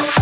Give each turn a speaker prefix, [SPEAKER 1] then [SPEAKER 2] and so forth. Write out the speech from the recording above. [SPEAKER 1] it.